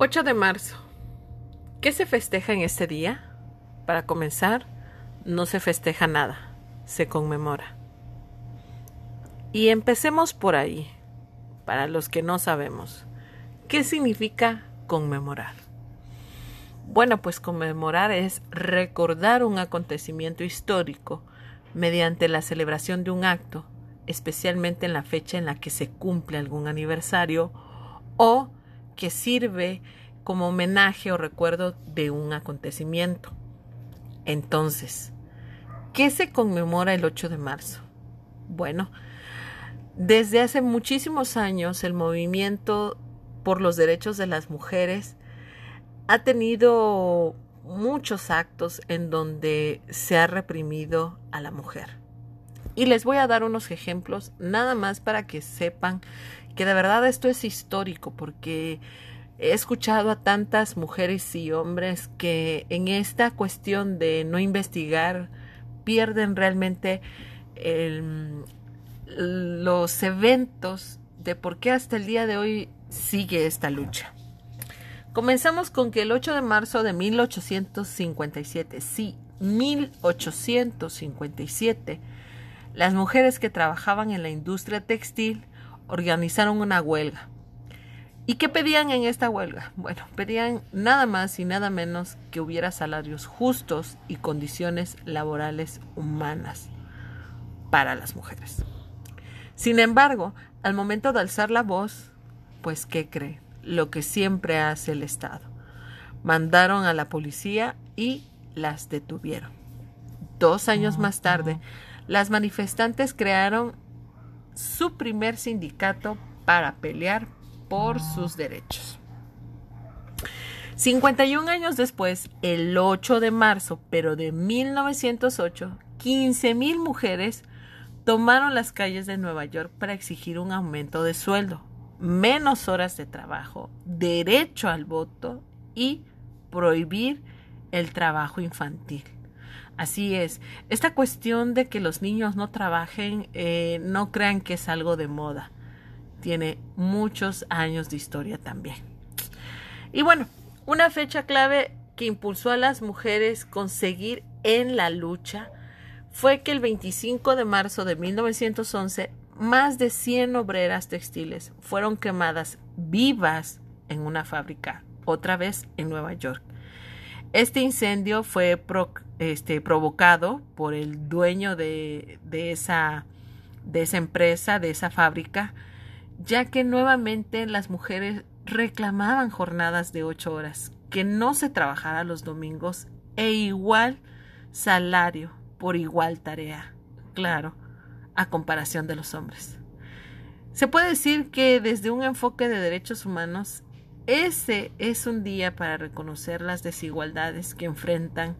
8 de marzo. ¿Qué se festeja en este día? Para comenzar, no se festeja nada, se conmemora. Y empecemos por ahí, para los que no sabemos. ¿Qué significa conmemorar? Bueno, pues conmemorar es recordar un acontecimiento histórico mediante la celebración de un acto, especialmente en la fecha en la que se cumple algún aniversario o que sirve como homenaje o recuerdo de un acontecimiento. Entonces, ¿qué se conmemora el 8 de marzo? Bueno, desde hace muchísimos años el movimiento por los derechos de las mujeres ha tenido muchos actos en donde se ha reprimido a la mujer. Y les voy a dar unos ejemplos nada más para que sepan que de verdad esto es histórico porque he escuchado a tantas mujeres y hombres que en esta cuestión de no investigar pierden realmente los eventos de por qué hasta el día de hoy sigue esta lucha. Comenzamos con que el 8 de marzo de 1857, sí, 1857, las mujeres que trabajaban en la industria textil organizaron una huelga. ¿Y qué pedían en esta huelga? Bueno, pedían nada más y nada menos que hubiera salarios justos y condiciones laborales humanas para las mujeres. Sin embargo, al momento de alzar la voz, pues ¿qué cree? Lo que siempre hace el Estado. Mandaron a la policía y las detuvieron. Dos años más tarde, las manifestantes crearon su primer sindicato para pelear por sus derechos. 51 años después, el 8 de marzo, pero de 1908, 15.000 mujeres tomaron las calles de Nueva York para exigir un aumento de sueldo, menos horas de trabajo, derecho al voto y prohibir el trabajo infantil. Así es, esta cuestión de que los niños no trabajen, eh, no crean que es algo de moda. Tiene muchos años de historia también. Y bueno, una fecha clave que impulsó a las mujeres conseguir en la lucha fue que el 25 de marzo de 1911 más de 100 obreras textiles fueron quemadas vivas en una fábrica, otra vez en Nueva York. Este incendio fue este, provocado por el dueño de, esa, de esa empresa, de esa fábrica, ya que nuevamente las mujeres reclamaban jornadas de ocho horas, que no se trabajara los domingos e igual salario por igual tarea, claro, a comparación de los hombres. Se puede decir que desde un enfoque de derechos humanos, ese es un día para reconocer las desigualdades que enfrentan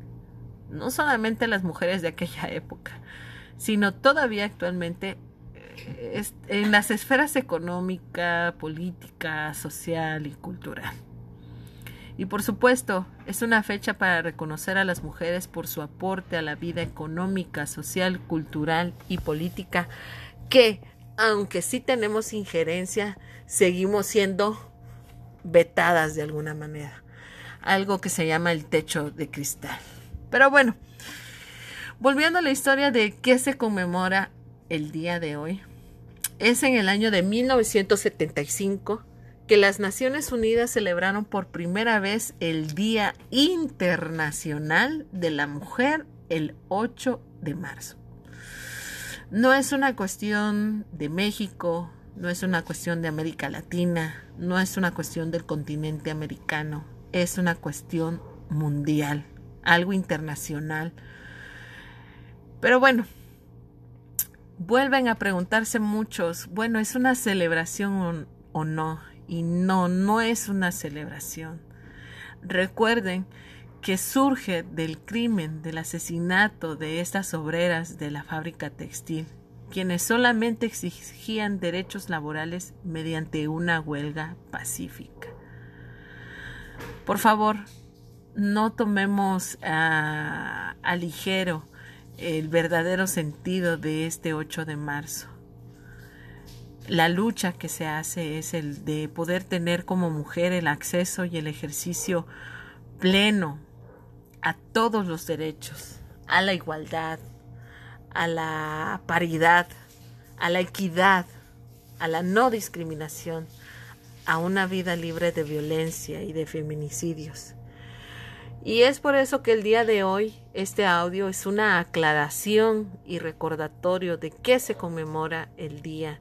no solamente las mujeres de aquella época, sino todavía actualmente eh, en las esferas económica, política, social y cultural. Y por supuesto, es una fecha para reconocer a las mujeres por su aporte a la vida económica, social, cultural y política, que, aunque sí tenemos injerencia, seguimos siendo vetadas de alguna manera. Algo que se llama el techo de cristal. Pero bueno, volviendo a la historia de qué se conmemora el día de hoy, es en el año de 1975 que las Naciones Unidas celebraron por primera vez el Día Internacional de la Mujer el 8 de marzo. No es una cuestión de México, no es una cuestión de América Latina, no es una cuestión del continente americano, es una cuestión mundial, algo internacional. Pero bueno, vuelven a preguntarse muchos, bueno, ¿es una celebración o, no? Y no, no es una celebración. Recuerden que surge del crimen, del asesinato de estas obreras de la fábrica textil quienes solamente exigían derechos laborales mediante una huelga pacífica. Por favor, no tomemos a, ligero el verdadero sentido de este 8 de marzo. la lucha que se hace es el de poder tener como mujer el acceso y el ejercicio pleno a todos los derechos, a la igualdad, a la paridad, a la equidad, a la no discriminación, a una vida libre de violencia y de feminicidios. Y es por eso que el día de hoy este audio es una aclaración y recordatorio de qué se conmemora el día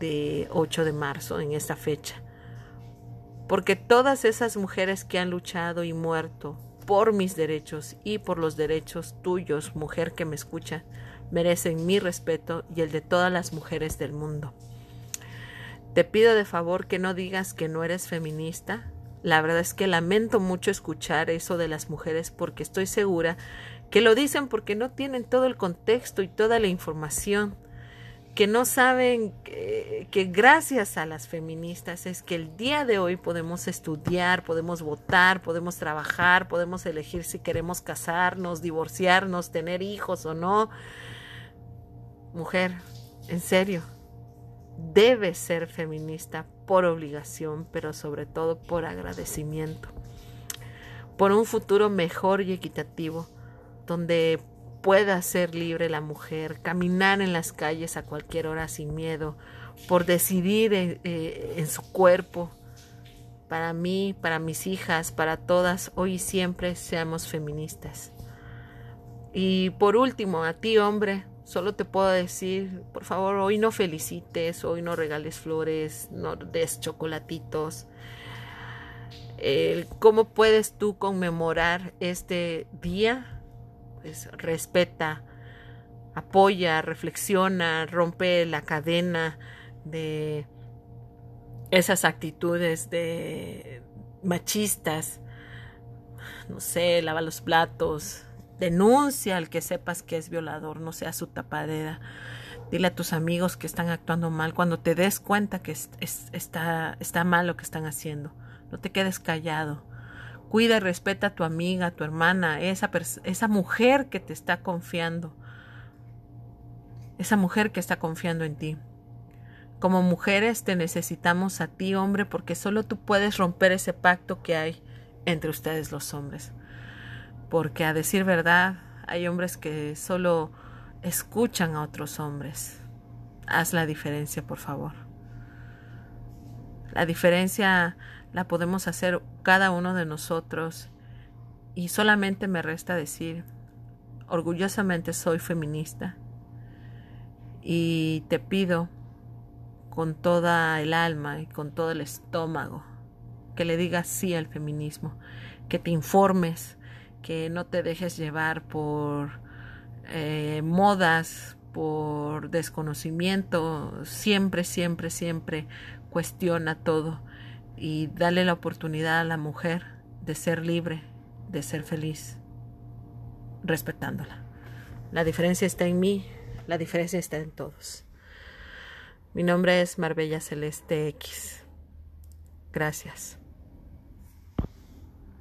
de 8 de marzo en esta fecha. Porque todas esas mujeres que han luchado y muerto por mis derechos y por los derechos tuyos, mujer que me escucha, merecen mi respeto y el de todas las mujeres del mundo. Te pido de favor que no digas que no eres feminista. La verdad es que lamento mucho escuchar eso de las mujeres porque estoy segura que lo dicen porque no tienen todo el contexto y toda la información que no saben que, gracias a las feministas es que el día de hoy podemos estudiar, podemos votar, podemos trabajar, podemos elegir si queremos casarnos, divorciarnos, tener hijos o no. Mujer, en serio, debe ser feminista por obligación, pero sobre todo por agradecimiento, por un futuro mejor y equitativo, donde pueda ser libre la mujer, caminar en las calles a cualquier hora sin miedo, por decidir en, eh, en, su cuerpo. Para mí, para mis hijas, para todas, hoy y siempre seamos feministas. Y por último, a ti hombre, solo te puedo decir, por favor, hoy no felicites, hoy no regales flores, no des chocolatitos. ¿Cómo puedes tú conmemorar este día? Pues respeta, apoya, reflexiona, rompe la cadena de esas actitudes de machistas, no sé, lava los platos, denuncia al que sepas que es violador, no sea su tapadera. Dile a tus amigos que están actuando mal cuando te des cuenta que está, está mal lo que están haciendo. No te quedes callado. Cuida y respeta a tu amiga, a tu hermana, esa, esa mujer que te está confiando. Esa mujer que está confiando en ti. Como mujeres te necesitamos a ti, hombre, porque solo tú puedes romper ese pacto que hay entre ustedes los hombres. Porque a decir verdad, hay hombres que solo escuchan a otros hombres. Haz la diferencia, por favor. La diferencia la podemos hacer cada uno de nosotros y solamente me resta decir, orgullosamente soy feminista y te pido con toda el alma y con todo el estómago que le digas sí al feminismo, que te informes, que no te dejes llevar por eh, modas, por desconocimiento, siempre, siempre, siempre cuestiona todo y dale la oportunidad a la mujer de ser libre, de ser feliz, respetándola. La diferencia está en mí, la diferencia está en todos. Mi nombre es Marbella Celeste X. Gracias.